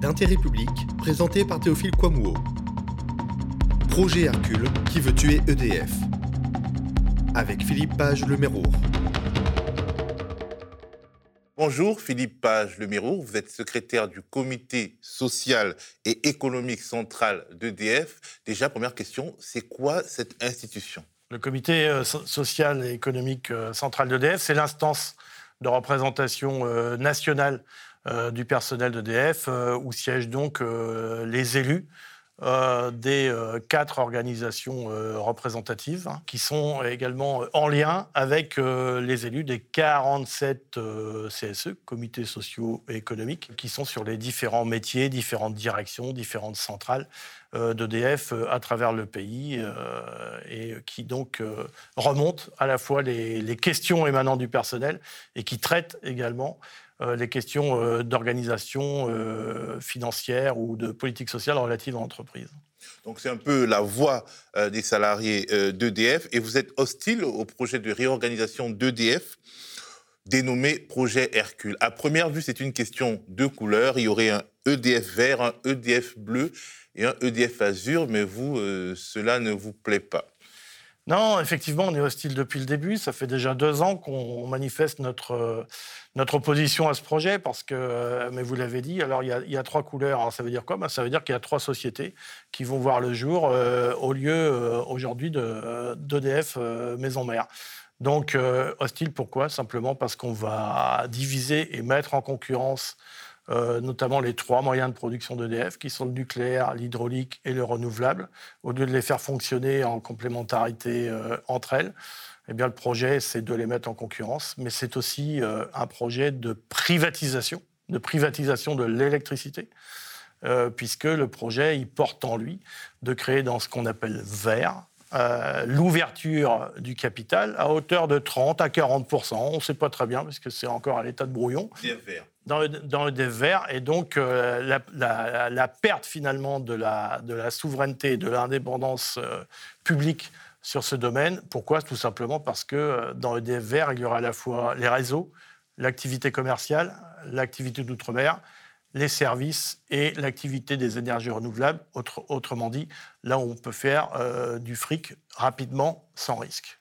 d'intérêt public présenté par Théophile Kouamouo. Projet Hercule qui veut tuer EDF. Avec Philippe Page Le Mérour. Bonjour Philippe Page Le Mérour, vous êtes secrétaire du comité social et économique central d'EDF. Déjà, première question, c'est quoi cette institution? Le comité euh, social et économique euh, central d'EDF, c'est l'instance de représentation euh, nationale du personnel d'EDF où siègent donc les élus euh, des euh, quatre organisations euh, représentatives qui sont également en lien avec les élus des 47 CSE, comités sociaux et économiques, qui sont sur les différents métiers, différentes directions, différentes centrales d'EDF à travers le pays et qui donc remontent à la fois les, les questions émanant du personnel et qui traitent également euh, les questions euh, d'organisation euh, financière ou de politique sociale relative à l'entreprise. Donc c'est un peu la voix des salariés d'EDF et vous êtes hostile au projet de réorganisation d'EDF dénommé projet Hercule. À première vue, c'est une question de couleur. Il y aurait un EDF vert, un EDF bleu et un EDF azur, mais vous, cela ne vous plaît pas. Non, effectivement, on est hostile depuis le début. Ça fait déjà deux ans qu'on manifeste notre, notre opposition à ce projet, parce que, euh, mais vous l'avez dit, alors il y, a, trois couleurs. Ça veut dire quoi? Ben, Ça veut dire qu'il y a trois sociétés qui vont voir le jour euh, au lieu euh, aujourd'hui d'EDF Maison Mère. Donc, hostile, pourquoi? Simplement parce qu'on va diviser et mettre en concurrence euh, notamment les trois moyens de production d'EDF, qui sont le nucléaire, l'hydraulique et le renouvelable, au lieu de les faire fonctionner en complémentarité euh, entre elles. Eh bien, le projet, c'est de les mettre en concurrence, mais c'est aussi euh, un projet de privatisation, de privatisation de l'électricité, puisque le projet, porte en lui de créer dans ce qu'on appelle vert, l'ouverture du capital à hauteur de 30 à 40% On ne sait pas très bien, parce que c'est encore à l'état de brouillon dans le, dans vert. Et donc, euh, la, perte finalement de la, souveraineté et de l'indépendance euh, publique sur ce domaine. Pourquoi? Tout simplement parce que euh, dans EDF vert, il y aura à la fois les réseaux, l'activité commerciale, l'activité d'outre-mer, les services et l'activité des énergies renouvelables. autrement dit, là où on peut faire du fric rapidement, sans risque.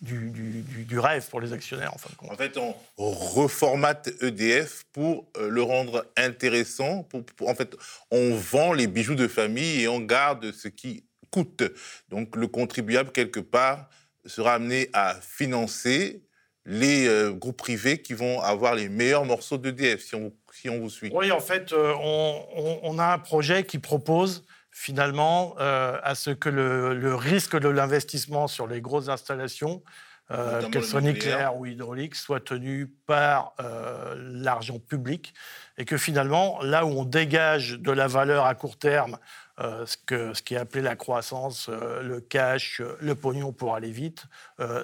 Du, rêve pour les actionnaires, en fin de compte. En fait, on reformate EDF pour euh, le rendre intéressant. Pour, en fait, on vend les bijoux de famille et on garde ce qui coûte. Donc, le contribuable, quelque part, sera amené à financer les euh, groupes privés qui vont avoir les meilleurs morceaux d'EDF, si on, si on vous suit. Oui, en fait, euh, on, on, a un projet qui propose finalement euh, à ce que le, risque de l'investissement sur les grosses installations, euh, qu'elles soient nucléaires ou hydrauliques, soit tenu par euh, l'argent public et que finalement, là où on dégage de la valeur à court terme, ce, que, ce qui est appelé la croissance, le cash, le pognon pour aller vite,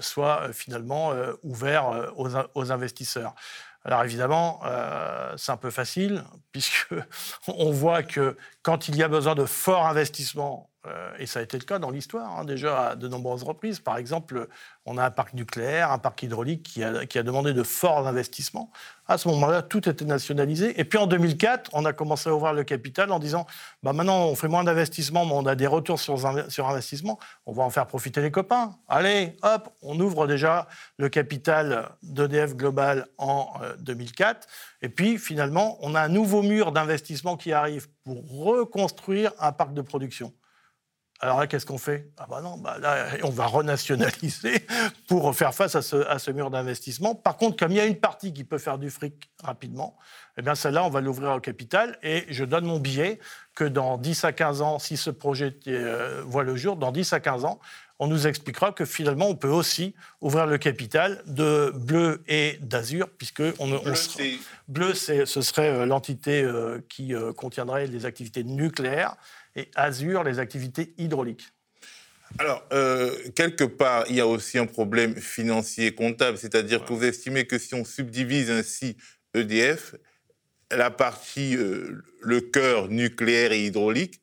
soit finalement ouvert aux, aux investisseurs. Alors évidemment, euh, c'est un peu facile, puisqu'on voit que quand il y a besoin de forts investissements et ça a été le cas dans l'histoire, hein, déjà à de nombreuses reprises. Par exemple, on a un parc nucléaire, un parc hydraulique qui a, qui a demandé de forts investissements. À ce moment-là, tout était nationalisé. Et puis en 2004, on a commencé à ouvrir le capital en disant bah, maintenant, on fait moins d'investissements, mais on a des retours sur, sur investissement. On va en faire profiter les copains. Allez, hop, on ouvre déjà le capital d'EDF Global en 2004. Euh, et puis finalement, on a un nouveau mur d'investissement qui arrive pour reconstruire un parc de production. Alors là, qu'est-ce qu'on fait? Ah bah non, bah là, on va renationaliser pour faire face à ce, mur d'investissement. Par contre, comme il y a une partie qui peut faire du fric rapidement, eh bien celle-là, on va l'ouvrir au capital. Et je donne mon billet que dans 10 à 15 ans, si ce projet euh, voit le jour, dans 10 à 15 ans, on nous expliquera que finalement, on peut aussi ouvrir le capital de bleu et d'azur, puisque on, bleu, bleu ce serait euh, l'entité euh, qui contiendrait les activités nucléaires et Azure, les activités hydrauliques. Alors, euh, quelque part, il y a aussi un problème financier comptable, c'est-à-dire que vous estimez que si on subdivise ainsi EDF, la partie, euh, le cœur nucléaire et hydraulique,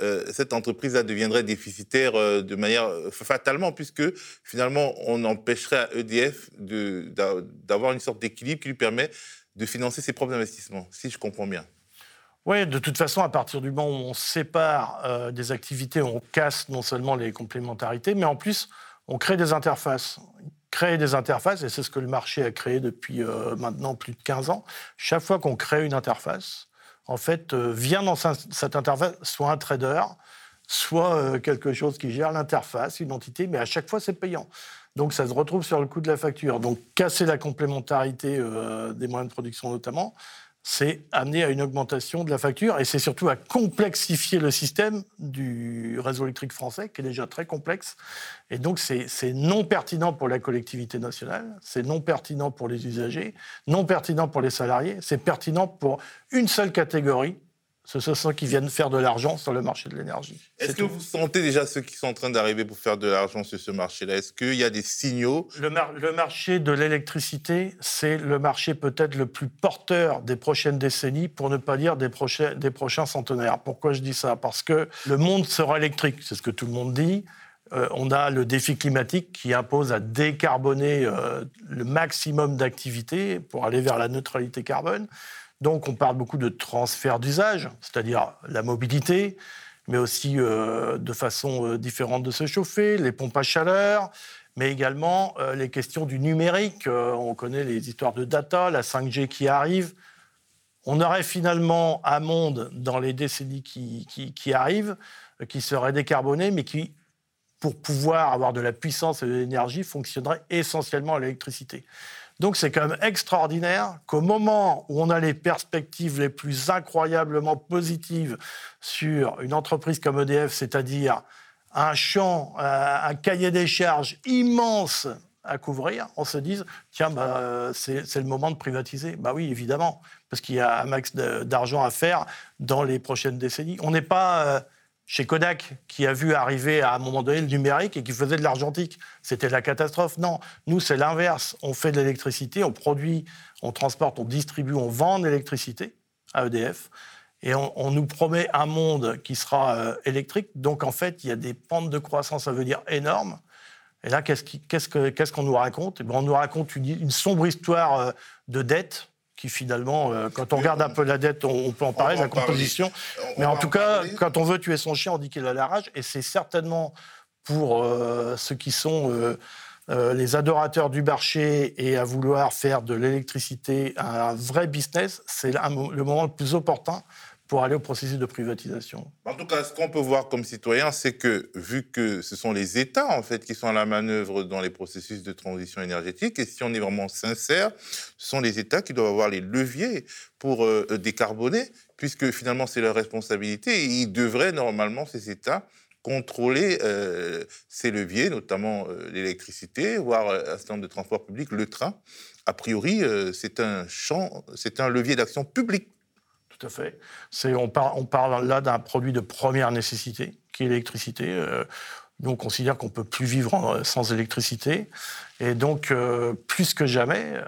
euh, cette entreprise-là deviendrait déficitaire de manière fatalement, puisque finalement, on empêcherait à EDF d'avoir une sorte d'équilibre qui lui permet de financer ses propres investissements, si je comprends bien. Oui, de toute façon, à partir du moment où on sépare des activités, on casse non seulement les complémentarités, mais en plus, on crée des interfaces créer des interfaces, et c'est ce que le marché a créé depuis euh, maintenant plus de 15 ans. Chaque fois qu'on crée une interface, en fait, euh, vient dans cette interface soit un trader, soit euh, quelque chose qui gère l'interface, une entité, mais à chaque fois, c'est payant. Donc, ça se retrouve sur le coût de la facture. Donc, casser la complémentarité des moyens de production notamment, c'est amener à une augmentation de la facture et c'est surtout à complexifier le système du réseau électrique français, qui est déjà très complexe. Et donc, c'est non pertinent pour la collectivité nationale, c'est non pertinent pour les usagers, non pertinent pour les salariés, c'est pertinent pour une seule catégorie, ce sont ceux qui viennent faire de l'argent sur le marché de l'énergie. Est-ce que vous sentez déjà ceux qui sont en train d'arriver pour faire de l'argent sur ce marché-là? Est-ce qu'il y a des signaux? Le, le, marché de l'électricité, c'est le marché peut-être le plus porteur des prochaines décennies, pour ne pas dire des, prochains, des prochains centenaires. Pourquoi je dis ça? Parce que le monde sera électrique, c'est ce que tout le monde dit. Euh, on a le défi climatique qui impose à décarboner euh, le maximum d'activités pour aller vers la neutralité carbone. Donc on parle beaucoup de transfert d'usage, c'est-à-dire la mobilité, mais aussi euh, de façon euh, différente de se chauffer, les pompes à chaleur, mais également euh, les questions du numérique. on connaît les histoires de data, la 5G qui arrive. On aurait finalement un monde dans les décennies qui, qui arrivent qui serait décarboné, mais qui, pour pouvoir avoir de la puissance et de l'énergie, fonctionnerait essentiellement à l'électricité. Donc c'est quand même extraordinaire qu'au moment où on a les perspectives les plus incroyablement positives sur une entreprise comme EDF, c'est-à-dire un champ, euh, un cahier des charges immense à couvrir, on se dise tiens, bah, c'est le moment de privatiser. Bah oui, évidemment, parce qu'il y a un max d'argent à faire dans les prochaines décennies. On n'est pas euh, chez Kodak, qui a vu arriver à un moment donné le numérique et qui faisait de l'argentique. C'était la catastrophe. Non, nous, c'est l'inverse. On fait de l'électricité, on produit, on transporte, on distribue, on vend de l'électricité à EDF. Et on, nous promet un monde qui sera euh, électrique. Donc, en fait, il y a des pentes de croissance à venir énormes. Et là, qu'est-ce qu'on nous raconte? Eh ben, On nous raconte une, une sombre histoire euh, de dette qui finalement, euh, quand on regarde un peu la dette, on, peut en parler, la composition. Mais en tout cas, quand on veut tuer son chien, on dit qu'il a la rage. Et c'est certainement pour euh, ceux qui sont euh, les adorateurs du marché et à vouloir faire de l'électricité un vrai business, c'est le moment le plus opportun pour aller au processus de privatisation. En tout cas, ce qu'on peut voir comme citoyen, c'est que vu que ce sont les États en fait qui sont à la manœuvre dans les processus de transition énergétique, et si on est vraiment sincère, ce sont les États qui doivent avoir les leviers pour euh, décarboner, puisque finalement c'est leur responsabilité. Et ils devraient normalement ces États contrôler euh, ces leviers, notamment euh, l'électricité, voire un certain nombre de transports publics, le train. A priori, c'est un champ, c'est un levier d'action publique tout à fait. on, parle là d'un produit de première nécessité, qui est l'électricité. Euh, nous, on considère qu'on ne peut plus vivre sans électricité. Et donc, euh, plus que jamais, euh,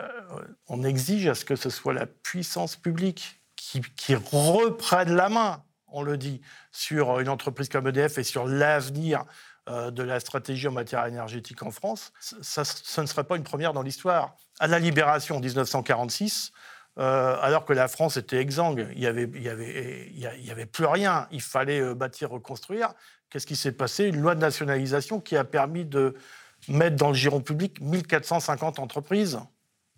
on exige à ce que ce soit la puissance publique qui, qui, reprenne la main, on le dit, sur une entreprise comme EDF et sur l'avenir de la stratégie en matière énergétique en France. Ça, ça ne serait pas une première dans l'histoire. À la libération en 1946, euh, alors que la France était exsangue. Il n'y avait, il y avait, il y avait plus rien. Il fallait euh, bâtir, reconstruire. Qu'est-ce qui s'est passé? Une loi de nationalisation qui a permis de mettre dans le giron public 1450 entreprises,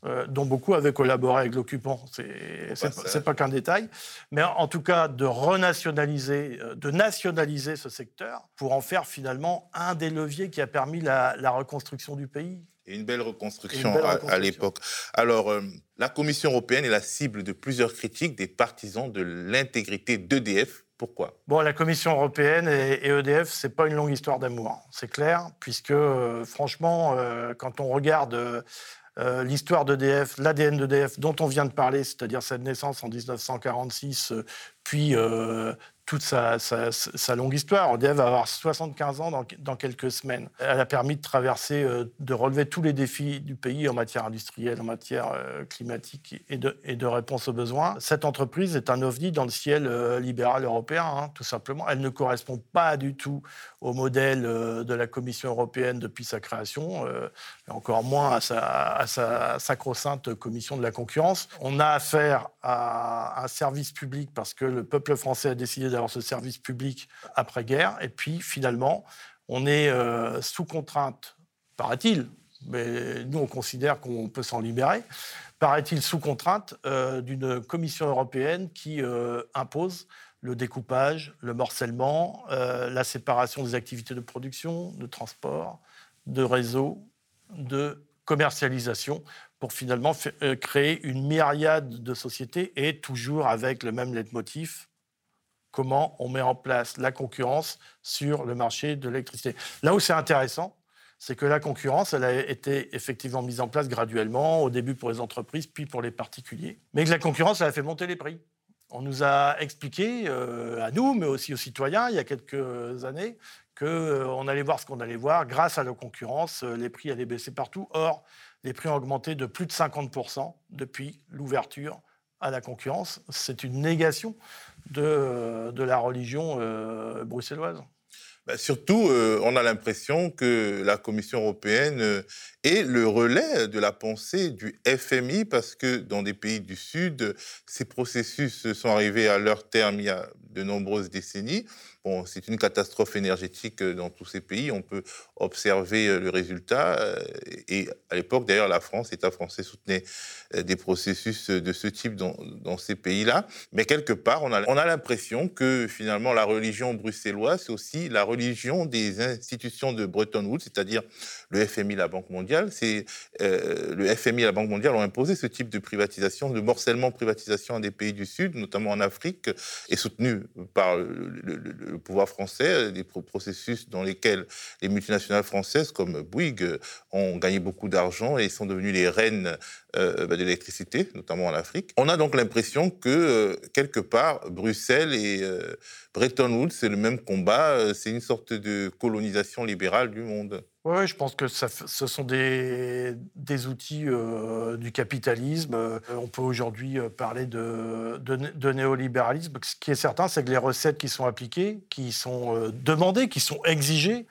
euh, dont beaucoup avaient collaboré avec l'occupant. C'est n'est pas qu'un détail. Mais en tout cas, de renationaliser, de nationaliser ce secteur pour en faire finalement un des leviers qui a permis la reconstruction du pays. Et une belle reconstruction, à, l'époque. Alors, euh, la Commission européenne est la cible de plusieurs critiques des partisans de l'intégrité d'EDF. Pourquoi? Bon, la Commission européenne et, EDF, c'est pas une longue histoire d'amour, c'est clair, puisque euh, franchement, euh, quand on regarde l'histoire d'EDF, l'ADN d'EDF dont on vient de parler, c'est-à-dire cette naissance en 1946, puis toute sa, longue histoire. EDF va avoir 75 ans dans, quelques semaines. Elle a permis de traverser, euh, de relever tous les défis du pays en matière industrielle, en matière euh, climatique et de, réponse aux besoins. Cette entreprise est un ovni dans le ciel euh, libéral européen, hein, tout simplement. Elle ne correspond pas du tout au modèle de la Commission européenne depuis sa création, et encore moins à sa, à sa sacro-sainte Commission de la concurrence. On a affaire à un service public parce que le peuple français a décidé d'avoir ce service public après-guerre. Et puis, finalement, on est euh, sous contrainte, paraît-il, mais nous, on considère qu'on peut s'en libérer, paraît-il sous contrainte euh, d'une Commission européenne qui euh, impose le découpage, le morcellement, la séparation des activités de production, de transport, de réseau, de commercialisation pour finalement créer une myriade de sociétés et toujours avec le même leitmotiv, comment on met en place la concurrence sur le marché de l'électricité. Là où c'est intéressant, c'est que la concurrence, elle a été effectivement mise en place graduellement, au début pour les entreprises, puis pour les particuliers. Mais que la concurrence, elle a fait monter les prix. On nous a expliqué, euh, à nous, mais aussi aux citoyens, il y a quelques années, qu'on euh, allait voir ce qu'on allait voir. Grâce à la concurrence, euh, les prix allaient baisser partout. Or, les prix ont augmenté de plus de 50% depuis l'ouverture à la concurrence. C'est une négation de, la religion euh, bruxelloise. Bah, surtout, on a l'impression que la Commission européenne est le relais de la pensée du FMI parce que dans des pays du Sud, ces processus sont arrivés à leur terme il y a de nombreuses décennies c'est une catastrophe énergétique euh, dans tous ces pays. On peut observer euh, le résultat. Euh, et à l'époque, d'ailleurs, la France, l'État français soutenait des processus de ce type dans, ces pays-là. Mais quelque part, on a, on a l'impression que finalement, la religion bruxelloise, c'est aussi la religion des institutions de Bretton Woods, c'est-à-dire le FMI, la Banque mondiale. C'est le FMI et la Banque mondiale ont imposé ce type de privatisation, de morcellement privatisation des pays du Sud, notamment en Afrique, et soutenu par le pouvoir français, euh, des processus dans lesquels les multinationales françaises comme Bouygues euh, ont gagné beaucoup d'argent et sont devenues les reines euh, bah, de l'électricité, notamment en Afrique. On a donc l'impression que, quelque part, Bruxelles et Bretton Woods, c'est le même combat, c'est une sorte de colonisation libérale du monde. Oui, je pense que ça, ce sont des, des outils euh, du capitalisme. Euh, on peut aujourd'hui euh, parler de, de, néolibéralisme. Ce qui est certain, c'est que les recettes qui sont appliquées, qui sont demandées, qui sont exigées,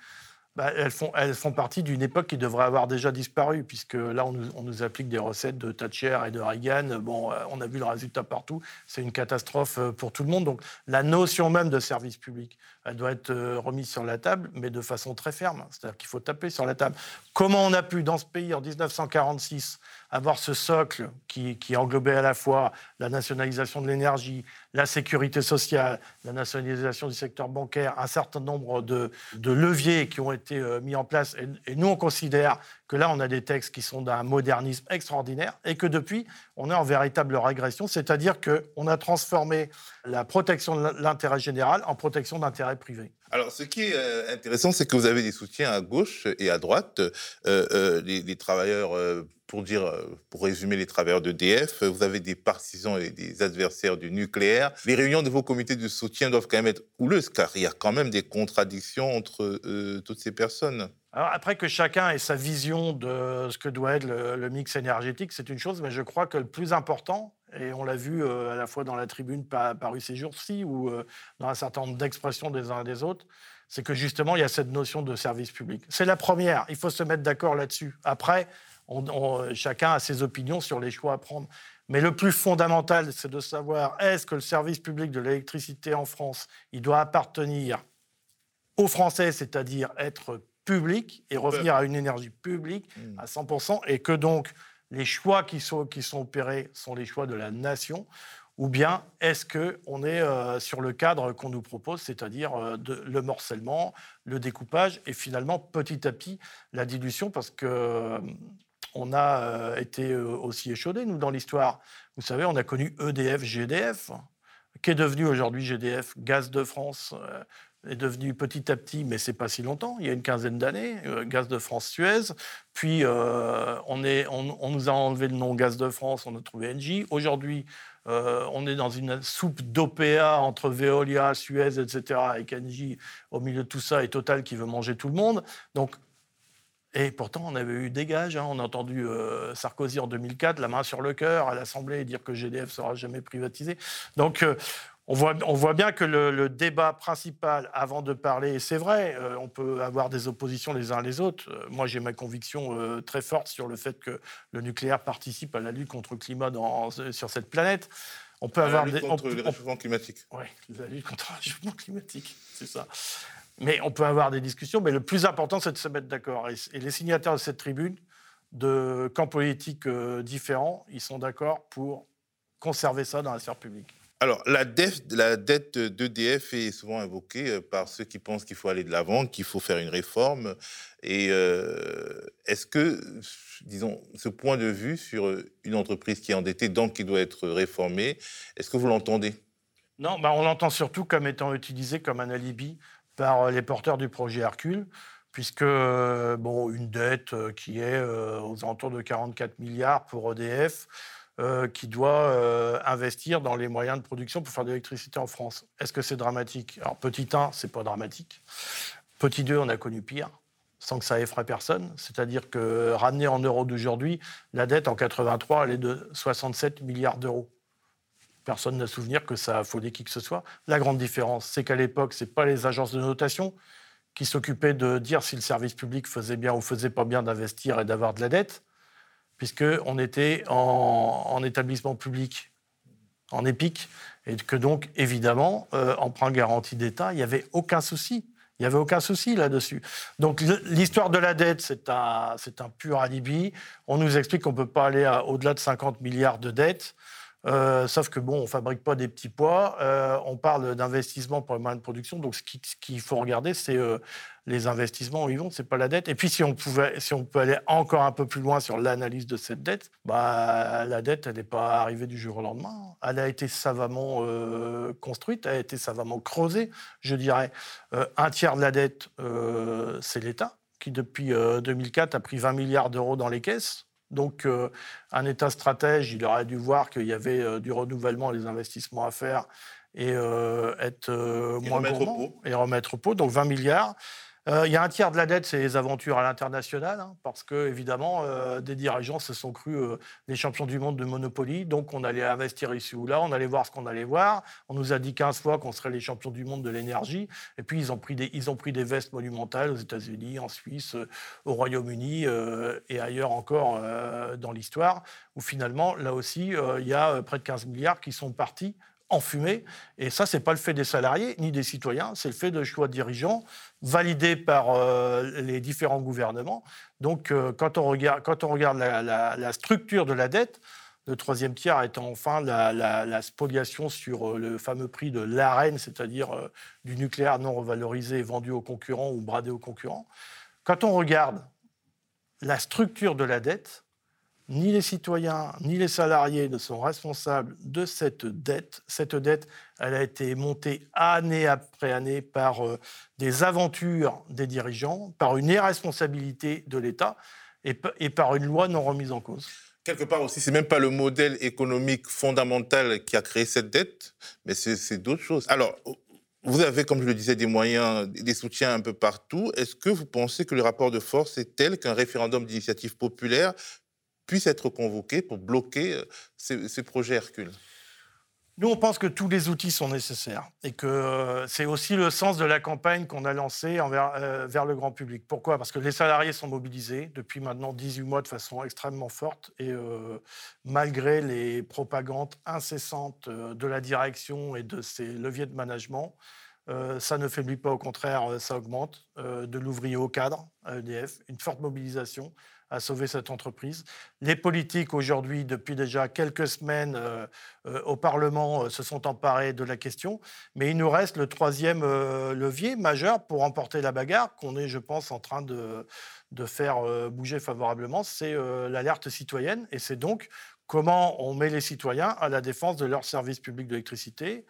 bah, elles, font, partie d'une époque qui devrait avoir déjà disparu, puisque là, on nous, on nous, applique des recettes de Thatcher et de Reagan. Bon, on a vu le résultat partout. C'est une catastrophe pour tout le monde. Donc, la notion même de service public, elle doit être remise sur la table, mais de façon très ferme. C'est-à-dire qu'il faut taper sur la table. Comment on a pu, dans ce pays, en 1946, avoir ce socle qui, englobait à la fois la nationalisation de l'énergie, la sécurité sociale, la nationalisation du secteur bancaire, un certain nombre de, leviers qui ont été euh, mis en place. Et, nous, on considère que là, on a des textes qui sont d'un modernisme extraordinaire et que depuis, on est en véritable régression, c'est-à-dire qu'on a transformé la protection de l'intérêt général en protection d'intérêt privé. Alors, ce qui est euh, intéressant, c'est que vous avez des soutiens à gauche et à droite. Euh, les, travailleurs pour dire, euh, pour résumer les travailleurs d'EDF, vous avez des partisans et des adversaires du nucléaire. Les réunions de vos comités de soutien doivent quand même être houleuses, car il y a quand même des contradictions entre euh, toutes ces personnes. Alors après que chacun ait sa vision de ce que doit être le, mix énergétique, c'est une chose, mais je crois que le plus important, et on l'a vu euh, à la fois dans la tribune parue ces jours-ci ou dans un certain nombre d'expressions des uns et des autres, c'est que justement, il y a cette notion de service public. C'est la première, il faut se mettre d'accord là-dessus. Après, chacun a ses opinions sur les choix à prendre. Mais le plus fondamental, c'est de savoir est-ce que le service public de l'électricité en France, il doit appartenir aux Français, c'est-à-dire être public et revenir à une énergie publique mmh. à 100%, et que donc les choix qui sont, qui sont opérés sont les choix de la nation, ou bien est-ce qu'on est, euh, sur le cadre qu'on nous propose, c'est-à-dire euh, le morcellement, le découpage et finalement petit à petit la dilution, parce que on a euh, été euh, aussi échaudés, nous, dans l'histoire. Vous savez, on a connu EDF, GDF, qui est devenu aujourd'hui GDF, Gaz de France, est devenu petit à petit, mais c'est pas si longtemps, il y a une quinzaine d'années, Gaz de France Suez. Puis on, est, on, nous a enlevé le nom Gaz de France, on a trouvé Engie. Aujourd'hui, on est dans une soupe d'OPA entre Veolia, Suez, etc., avec Engie au milieu de tout ça et Total qui veut manger tout le monde. Donc et pourtant, on avait eu des gages. Hein. On a entendu euh, Sarkozy en 2004, la main sur le cœur, à l'Assemblée, dire que GDF sera jamais privatisé. Donc, euh, on, voit, on, voit, bien que le, débat principal, avant de parler, et c'est vrai, euh, on peut avoir des oppositions les uns les autres. moi, j'ai ma conviction très forte sur le fait que le nucléaire participe à la lutte contre le climat dans, sur cette planète. On peut avoir la lutte contre le réchauffement climatique. Oui, la lutte contre le réchauffement climatique, c'est ça. Mais on peut avoir des discussions, mais le plus important, c'est de se mettre d'accord. Et, les signataires de cette tribune, de camps politiques euh, différents, ils sont d'accord pour conserver ça dans la sphère publique. Alors, la, dette d'EDF est souvent invoquée euh, par ceux qui pensent qu'il faut aller de l'avant, qu'il faut faire une réforme. Et euh, est-ce que, disons, ce point de vue sur une entreprise qui est endettée, donc qui doit être réformée, est-ce que vous l'entendez? Non, bah on l'entend surtout comme étant utilisé comme un alibi par euh, les porteurs du projet Hercule, puisque euh, bon, une dette euh, qui est aux alentours de 44 milliards pour EDF, qui doit investir dans les moyens de production pour faire de l'électricité en France. Est-ce que c'est dramatique? Alors, petit 1, c'est pas dramatique. Petit 2, on a connu pire, sans que ça effraie personne. C'est-à-dire que ramener en euros d'aujourd'hui, la dette en 83, elle est de 67 milliards d'euros. Personne n'a souvenir que ça a affolé qui que ce soit. La grande différence, c'est qu'à l'époque, ce n'est pas les agences de notation qui s'occupaient de dire si le service public faisait bien ou faisait pas bien d'investir et d'avoir de la dette, puisqu'on était en, établissement public, en EPIC, et que donc, évidemment, euh, emprunt garantie d'État, il n'y avait aucun souci. Il n'y avait aucun souci là-dessus. Donc l'histoire de la dette, c'est un, un pur alibi. On nous explique qu'on ne peut pas aller au-delà de 50 milliards de dettes. Euh, sauf que bon, on fabrique pas des petits pois. Euh, on parle d'investissement pour les moyens de production. Donc, ce qu'il faut regarder, c'est euh, les investissements où ils vont. C'est pas la dette. Et puis, si on pouvait, si on peut aller encore un peu plus loin sur l'analyse de cette dette, bah, la dette, elle n'est pas arrivée du jour au lendemain. Elle a été savamment construite, elle a été savamment creusée. Je dirais, un tiers de la dette, c'est l'État qui, depuis 2004, a pris 20 milliards d'euros dans les caisses. Donc, euh, un État stratège, il aurait dû voir qu'il y avait euh, du renouvellement des investissements à faire et euh, être moins gourmand et remettre au pot. Donc, 20 milliards. Euh, il y a un tiers de la dette, c'est les aventures à l'international, hein, parce que évidemment, euh, des dirigeants se sont crus euh, les champions du monde de Monopoly, donc on allait investir ici ou là, on allait voir ce qu'on allait voir. On nous a dit 15 fois qu'on serait les champions du monde de l'énergie, et puis ils ont pris des, ils ont pris des vestes monumentales aux États-Unis, en Suisse, au Royaume-Uni et ailleurs encore dans l'histoire, où finalement, là aussi, il y a près de 15 milliards qui sont partis en fumée. Et ça, ce n'est pas le fait des salariés ni des citoyens, c'est le fait de choix de dirigeants validés par euh, les différents gouvernements. Donc, euh, quand, on regarde, quand on regarde la, structure de la dette, le troisième tiers étant enfin la, spoliation sur euh, le fameux prix de l'arène, c'est-à-dire du nucléaire non revalorisé vendu aux concurrents ou bradé aux concurrents. Quand on regarde la structure de la dette, ni les citoyens ni les salariés ne sont responsables de cette dette. Cette dette, elle a été montée année après année par euh, des aventures des dirigeants, par une irresponsabilité de l'État et, par une loi non remise en cause. Quelque part aussi, c'est même pas le modèle économique fondamental qui a créé cette dette, mais c'est d'autres choses. Alors, vous avez, comme je le disais, des moyens, des soutiens un peu partout. Est-ce que vous pensez que le rapport de force est tel qu'un référendum d'initiative populaire puisse être convoqué pour bloquer euh, ces, projets Hercule nous, on pense que tous les outils sont nécessaires et que euh, c'est aussi le sens de la campagne qu'on a lancée envers, euh, vers le grand public. Pourquoi? Parce que les salariés sont mobilisés depuis maintenant 18 mois de façon extrêmement forte et malgré les propagandes incessantes de la direction et de ses leviers de management, ça ne faiblit pas, au contraire, ça augmente. de l'ouvrier au cadre à EDF, une forte mobilisation à sauver cette entreprise. Les politiques aujourd'hui, depuis déjà quelques semaines euh, euh, au Parlement, euh, se sont emparés de la question, mais il nous reste le troisième levier majeur pour emporter la bagarre qu'on est, je pense, en train de, de faire bouger favorablement, c'est l'alerte citoyenne, et c'est donc comment on met les citoyens à la défense de leur service public d'électricité,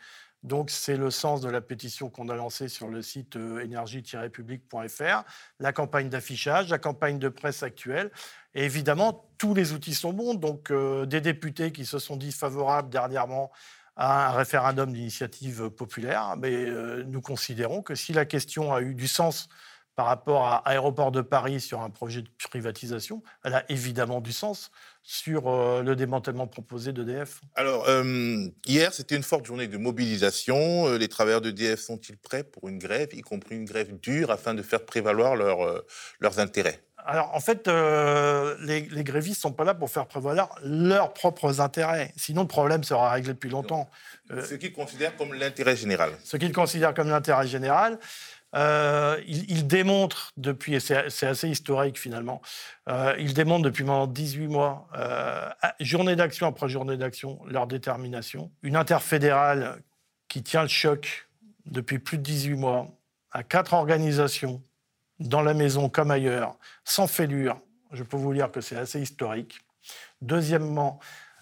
Donc, c'est le sens de la pétition qu'on a lancée sur le site euh, énergie-public.fr, la campagne d'affichage, la campagne de presse actuelle. Et évidemment, tous les outils sont bons. Donc, euh, des députés qui se sont dit favorables dernièrement à un référendum d'initiative populaire, mais euh, nous considérons que si la question a eu du sens par rapport à Aéroport de Paris sur un projet de privatisation, elle a évidemment du sens sur euh, le démantèlement proposé d'EDF. Alors, euh, hier, c'était une forte journée de mobilisation. Euh, les travailleurs d'EDF sont-ils prêts pour une grève, y compris une grève dure, afin de faire prévaloir leurs intérêts? Alors, en fait, les, les, grévistes ne sont pas là pour faire prévaloir leurs propres intérêts. Sinon, le problème sera réglé depuis longtemps. ce qu'ils considèrent comme l'intérêt général. Ce qu'ils considèrent comme l'intérêt général. Euh, il, démontre depuis, et c'est assez historique finalement, euh, il démontre depuis maintenant 18 mois, euh, journée d'action après journée d'action, leur détermination. Une interfédérale qui tient le choc depuis plus de 18 mois, à quatre organisations, dans la maison comme ailleurs, sans fêlure. Je peux vous dire que c'est assez historique. Deuxièmement,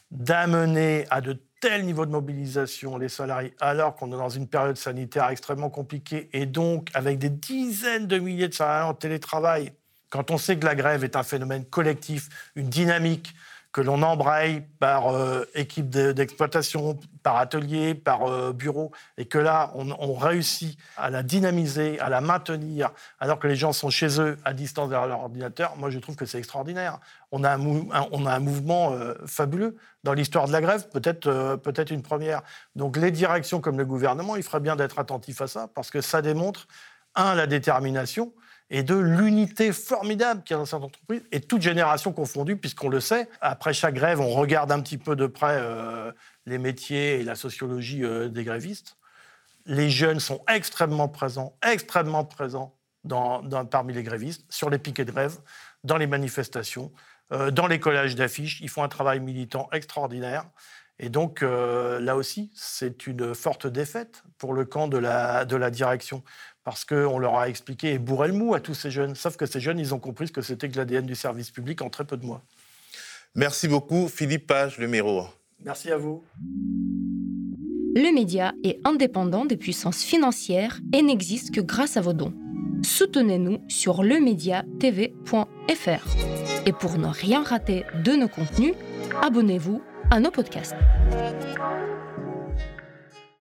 d'amener à de tel niveau de mobilisation les salariés alors qu'on est dans une période sanitaire extrêmement compliquée et donc avec des dizaines de milliers de salariés en télétravail, quand on sait que la grève est un phénomène collectif, une dynamique que l'on embraye par euh, équipe d'exploitation, par atelier, par euh, bureau, et que là, on, réussit à la dynamiser, à la maintenir, alors que les gens sont chez eux, à distance derrière leur ordinateur, moi je trouve que c'est extraordinaire. On a un, mouvement euh, fabuleux dans l'histoire de la grève, peut-être peut-être une première. Donc les directions comme le gouvernement, il ferait bien d'être attentif à ça, parce que ça démontre, un, la détermination, et de l'unité formidable qu'il y a dans cette entreprise, et toute génération confondue, puisqu'on le sait, après chaque grève, on regarde un petit peu de près euh, les métiers et la sociologie euh, des grévistes. Les jeunes sont extrêmement présents, extrêmement présents parmi les grévistes, sur les piquets de grève, dans les manifestations, euh, dans les collages d'affiches. Ils font un travail militant extraordinaire. Et donc, là aussi, c'est une forte défaite pour le camp de la, de la direction parce qu'on leur a expliqué et bourré le mou à tous ces jeunes. Sauf que ces jeunes, ils ont compris ce que c'était que l'ADN du service public en très peu de mois. Merci beaucoup, Philippe Page, le Méro. Merci à vous. Le média est indépendant des puissances financières et n'existe que grâce à vos dons. Soutenez-nous sur lemediatv.fr. Et pour ne rien rater de nos contenus, abonnez-vous à nos podcasts.